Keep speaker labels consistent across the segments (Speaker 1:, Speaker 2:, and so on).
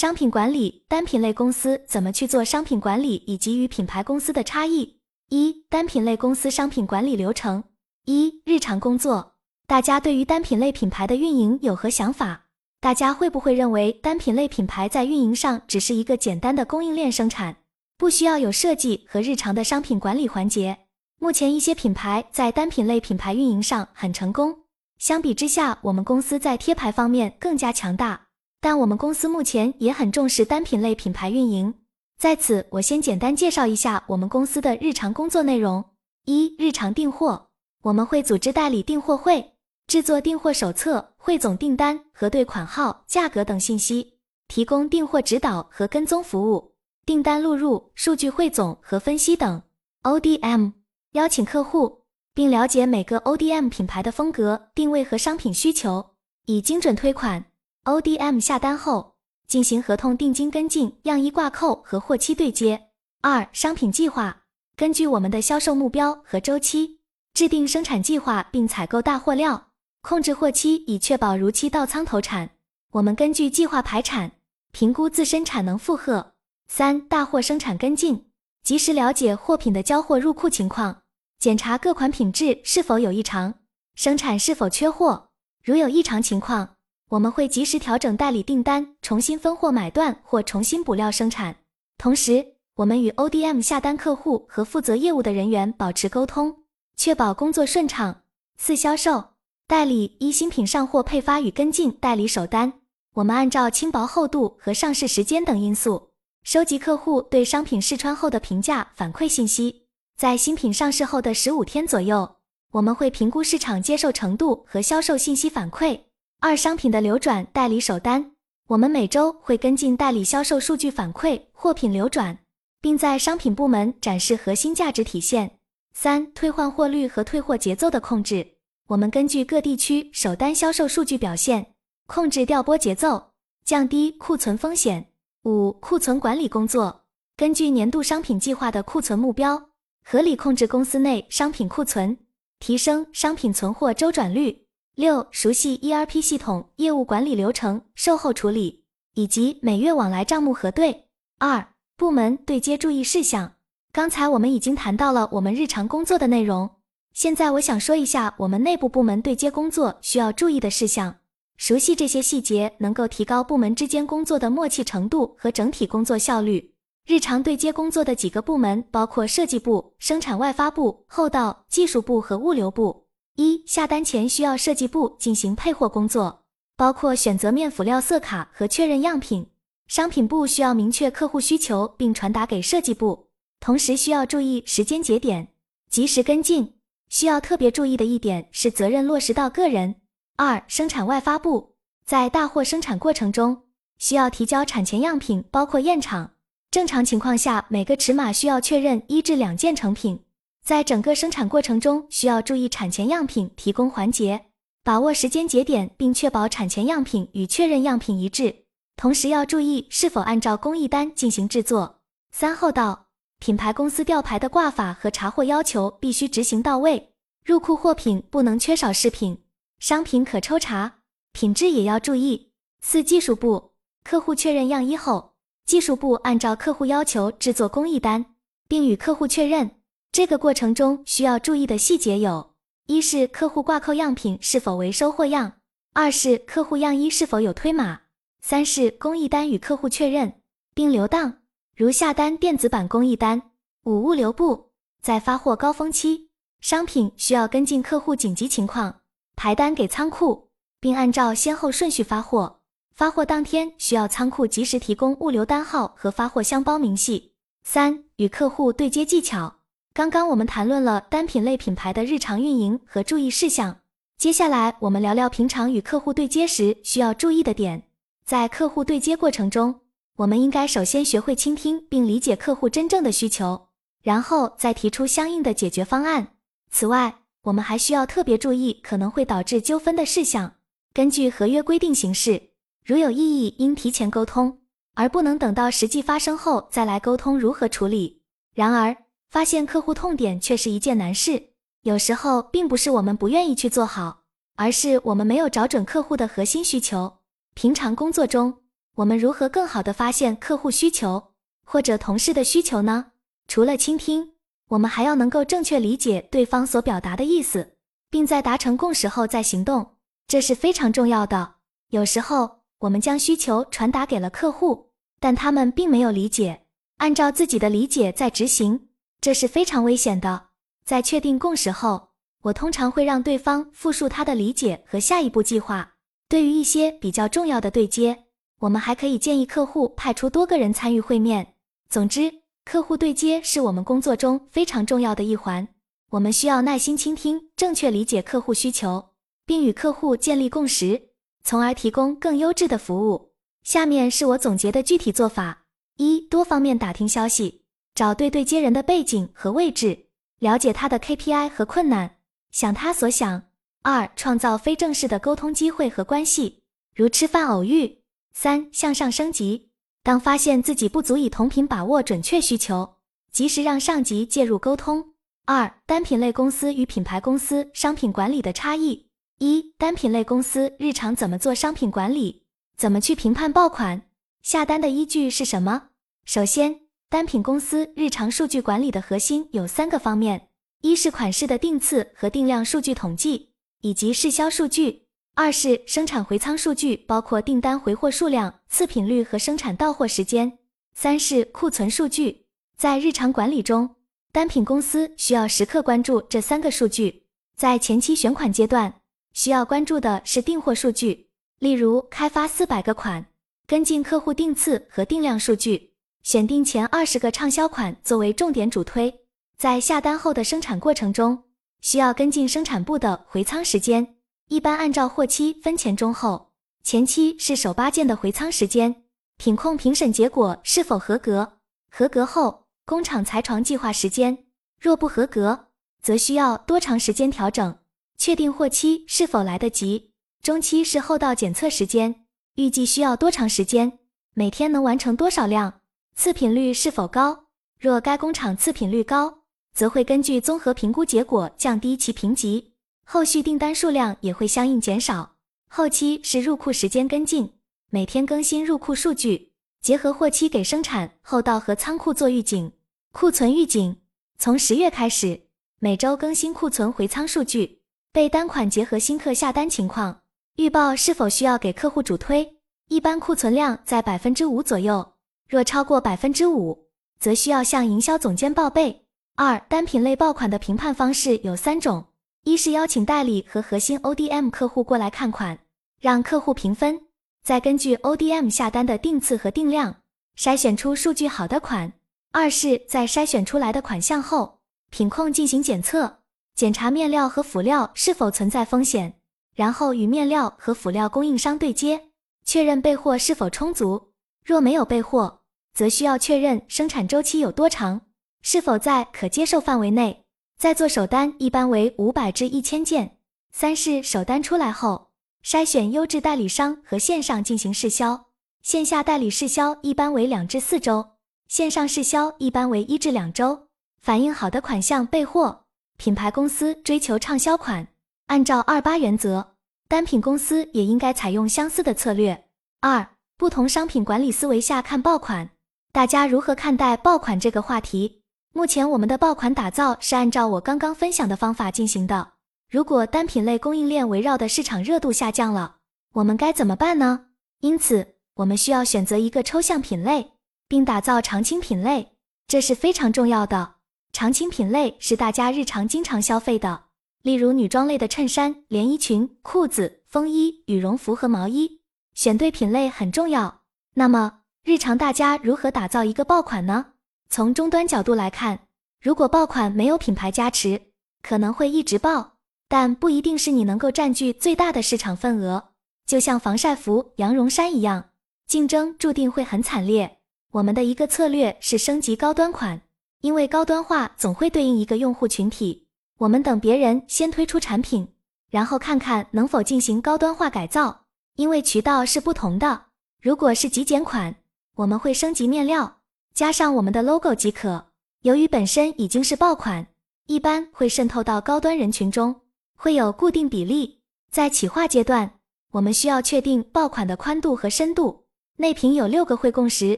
Speaker 1: 商品管理，单品类公司怎么去做商品管理，以及与品牌公司的差异。一、单品类公司商品管理流程。一、日常工作。大家对于单品类品牌的运营有何想法？大家会不会认为单品类品牌在运营上只是一个简单的供应链生产，不需要有设计和日常的商品管理环节？目前一些品牌在单品类品牌运营上很成功，相比之下，我们公司在贴牌方面更加强大。但我们公司目前也很重视单品类品牌运营。在此，我先简单介绍一下我们公司的日常工作内容：一、日常订货，我们会组织代理订货会，制作订货手册，汇总订单、核对款号、价格等信息，提供订货指导和跟踪服务，订单录入、数据汇总和分析等。ODM。邀请客户，并了解每个 ODM 品牌的风格、定位和商品需求，以精准推款。ODM 下单后，进行合同定金跟进、样衣挂扣和货期对接。二、商品计划，根据我们的销售目标和周期，制定生产计划并采购大货料，控制货期以确保如期到仓投产。我们根据计划排产，评估自身产能负荷。三、大货生产跟进。及时了解货品的交货入库情况，检查各款品质是否有异常，生产是否缺货。如有异常情况，我们会及时调整代理订单，重新分货买断或重新补料生产。同时，我们与 ODM 下单客户和负责业务的人员保持沟通，确保工作顺畅。四、销售代理一新品上货配发与跟进代理首单，我们按照轻薄厚度和上市时间等因素。收集客户对商品试穿后的评价反馈信息，在新品上市后的十五天左右，我们会评估市场接受程度和销售信息反馈。二、商品的流转代理首单，我们每周会跟进代理销售数据反馈、货品流转，并在商品部门展示核心价值体现。三、退换货率和退货节奏的控制，我们根据各地区首单销售数据表现，控制调拨节奏，降低库存风险。五、库存管理工作，根据年度商品计划的库存目标，合理控制公司内商品库存，提升商品存货周转率。六、熟悉 ERP 系统、业务管理流程、售后处理以及每月往来账目核对。二、部门对接注意事项。刚才我们已经谈到了我们日常工作的内容，现在我想说一下我们内部部门对接工作需要注意的事项。熟悉这些细节，能够提高部门之间工作的默契程度和整体工作效率。日常对接工作的几个部门包括设计部、生产外发部、后道、技术部和物流部。一、下单前需要设计部进行配货工作，包括选择面辅料色卡和确认样品。商品部需要明确客户需求并传达给设计部，同时需要注意时间节点，及时跟进。需要特别注意的一点是责任落实到个人。二、生产外发部在大货生产过程中需要提交产前样品，包括验厂。正常情况下，每个尺码需要确认一至两件成品。在整个生产过程中，需要注意产前样品提供环节，把握时间节点，并确保产前样品与确认样品一致。同时要注意是否按照工艺单进行制作。三、后道品牌公司吊牌的挂法和查货要求必须执行到位，入库货品不能缺少饰品。商品可抽查，品质也要注意。四、技术部客户确认样衣后，技术部按照客户要求制作工艺单，并与客户确认。这个过程中需要注意的细节有：一是客户挂扣样品是否为收货样；二是客户样衣是否有推码；三是工艺单与客户确认并留档，如下单电子版工艺单。五、物流部在发货高峰期，商品需要跟进客户紧急情况。排单给仓库，并按照先后顺序发货。发货当天需要仓库及时提供物流单号和发货箱包明细。三、与客户对接技巧。刚刚我们谈论了单品类品牌的日常运营和注意事项，接下来我们聊聊平常与客户对接时需要注意的点。在客户对接过程中，我们应该首先学会倾听并理解客户真正的需求，然后再提出相应的解决方案。此外，我们还需要特别注意可能会导致纠纷的事项，根据合约规定行事。如有异议，应提前沟通，而不能等到实际发生后再来沟通如何处理。然而，发现客户痛点却是一件难事。有时候并不是我们不愿意去做好，而是我们没有找准客户的核心需求。平常工作中，我们如何更好地发现客户需求或者同事的需求呢？除了倾听，我们还要能够正确理解对方所表达的意思，并在达成共识后再行动，这是非常重要的。有时候，我们将需求传达给了客户，但他们并没有理解，按照自己的理解在执行，这是非常危险的。在确定共识后，我通常会让对方复述他的理解和下一步计划。对于一些比较重要的对接，我们还可以建议客户派出多个人参与会面。总之，客户对接是我们工作中非常重要的一环。我们需要耐心倾听，正确理解客户需求，并与客户建立共识，从而提供更优质的服务。下面是我总结的具体做法：一、多方面打听消息，找对对接人的背景和位置，了解他的 KPI 和困难，想他所想。二、创造非正式的沟通机会和关系，如吃饭偶遇。三、向上升级，当发现自己不足以同频把握准确需求，及时让上级介入沟通。二、单品类公司与品牌公司商品管理的差异。一、单品类公司日常怎么做商品管理？怎么去评判爆款？下单的依据是什么？首先，单品公司日常数据管理的核心有三个方面：一是款式的定次和定量数据统计。以及试销数据，二是生产回仓数据，包括订单回货数量、次品率和生产到货时间，三是库存数据。在日常管理中，单品公司需要时刻关注这三个数据。在前期选款阶段，需要关注的是订货数据，例如开发四百个款，跟进客户订次和定量数据，选定前二十个畅销款作为重点主推。在下单后的生产过程中，需要跟进生产部的回仓时间，一般按照货期分前中后。前期是首八件的回仓时间，品控评审结果是否合格，合格后工厂裁床计划时间，若不合格，则需要多长时间调整，确定货期是否来得及。中期是后到检测时间，预计需要多长时间，每天能完成多少量，次品率是否高，若该工厂次品率高。则会根据综合评估结果降低其评级，后续订单数量也会相应减少。后期是入库时间跟进，每天更新入库数据，结合货期给生产后到和仓库做预警。库存预警从十月开始，每周更新库存回仓数据，备单款结合新客下单情况，预报是否需要给客户主推。一般库存量在百分之五左右，若超过百分之五，则需要向营销总监报备。二单品类爆款的评判方式有三种：一是邀请代理和核心 ODM 客户过来看款，让客户评分，再根据 ODM 下单的定次和定量，筛选出数据好的款；二是，在筛选出来的款项后，品控进行检测，检查面料和辅料是否存在风险，然后与面料和辅料供应商对接，确认备货是否充足；若没有备货，则需要确认生产周期有多长。是否在可接受范围内？在做首单一般为五百至一千件。三是首单出来后，筛选优质代理商和线上进行试销。线下代理试销一般为两至四周，线上试销一般为一至两周。反应好的款项备货。品牌公司追求畅销款，按照二八原则，单品公司也应该采用相似的策略。二、不同商品管理思维下看爆款，大家如何看待爆款这个话题？目前我们的爆款打造是按照我刚刚分享的方法进行的。如果单品类供应链围绕的市场热度下降了，我们该怎么办呢？因此，我们需要选择一个抽象品类，并打造常青品类，这是非常重要的。常青品类是大家日常经常消费的，例如女装类的衬衫、连衣裙、裤子、风衣、羽绒服和毛衣。选对品类很重要。那么，日常大家如何打造一个爆款呢？从终端角度来看，如果爆款没有品牌加持，可能会一直爆，但不一定是你能够占据最大的市场份额。就像防晒服、羊绒衫一样，竞争注定会很惨烈。我们的一个策略是升级高端款，因为高端化总会对应一个用户群体。我们等别人先推出产品，然后看看能否进行高端化改造，因为渠道是不同的。如果是极简款，我们会升级面料。加上我们的 logo 即可。由于本身已经是爆款，一般会渗透到高端人群中，会有固定比例。在企划阶段，我们需要确定爆款的宽度和深度，内屏有六个会共识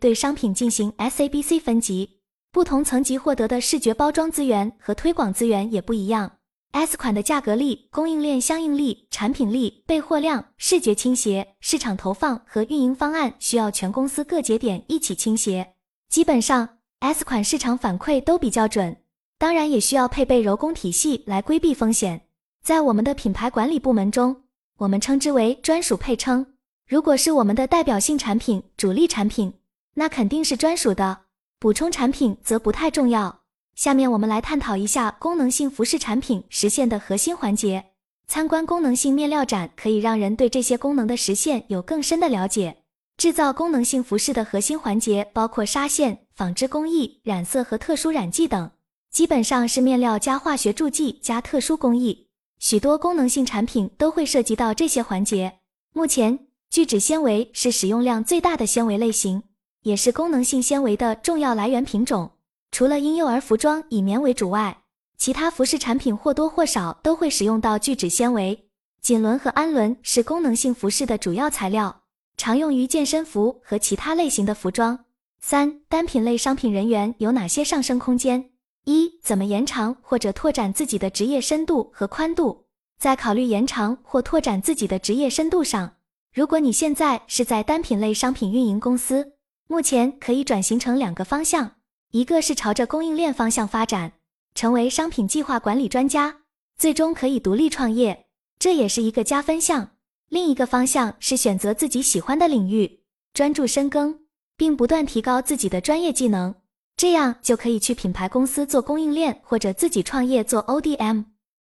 Speaker 1: 对商品进行 SABC 分级，不同层级获得的视觉包装资源和推广资源也不一样。S 款的价格力、供应链相应力、产品力、备货量、视觉倾斜、市场投放和运营方案需要全公司各节点一起倾斜。基本上，S 款市场反馈都比较准，当然也需要配备柔工体系来规避风险。在我们的品牌管理部门中，我们称之为专属配称。如果是我们的代表性产品、主力产品，那肯定是专属的；补充产品则不太重要。下面我们来探讨一下功能性服饰产品实现的核心环节。参观功能性面料展可以让人对这些功能的实现有更深的了解。制造功能性服饰的核心环节包括纱线、纺织工艺、染色和特殊染剂等，基本上是面料加化学助剂加特殊工艺。许多功能性产品都会涉及到这些环节。目前。聚酯纤维是使用量最大的纤维类型，也是功能性纤维的重要来源品种。除了婴幼儿服装以棉为主外，其他服饰产品或多或少都会使用到聚酯纤维。锦纶和氨纶是功能性服饰的主要材料，常用于健身服和其他类型的服装。三、单品类商品人员有哪些上升空间？一、怎么延长或者拓展自己的职业深度和宽度？在考虑延长或拓展自己的职业深度上。如果你现在是在单品类商品运营公司，目前可以转型成两个方向，一个是朝着供应链方向发展，成为商品计划管理专家，最终可以独立创业，这也是一个加分项；另一个方向是选择自己喜欢的领域，专注深耕，并不断提高自己的专业技能，这样就可以去品牌公司做供应链，或者自己创业做 ODM。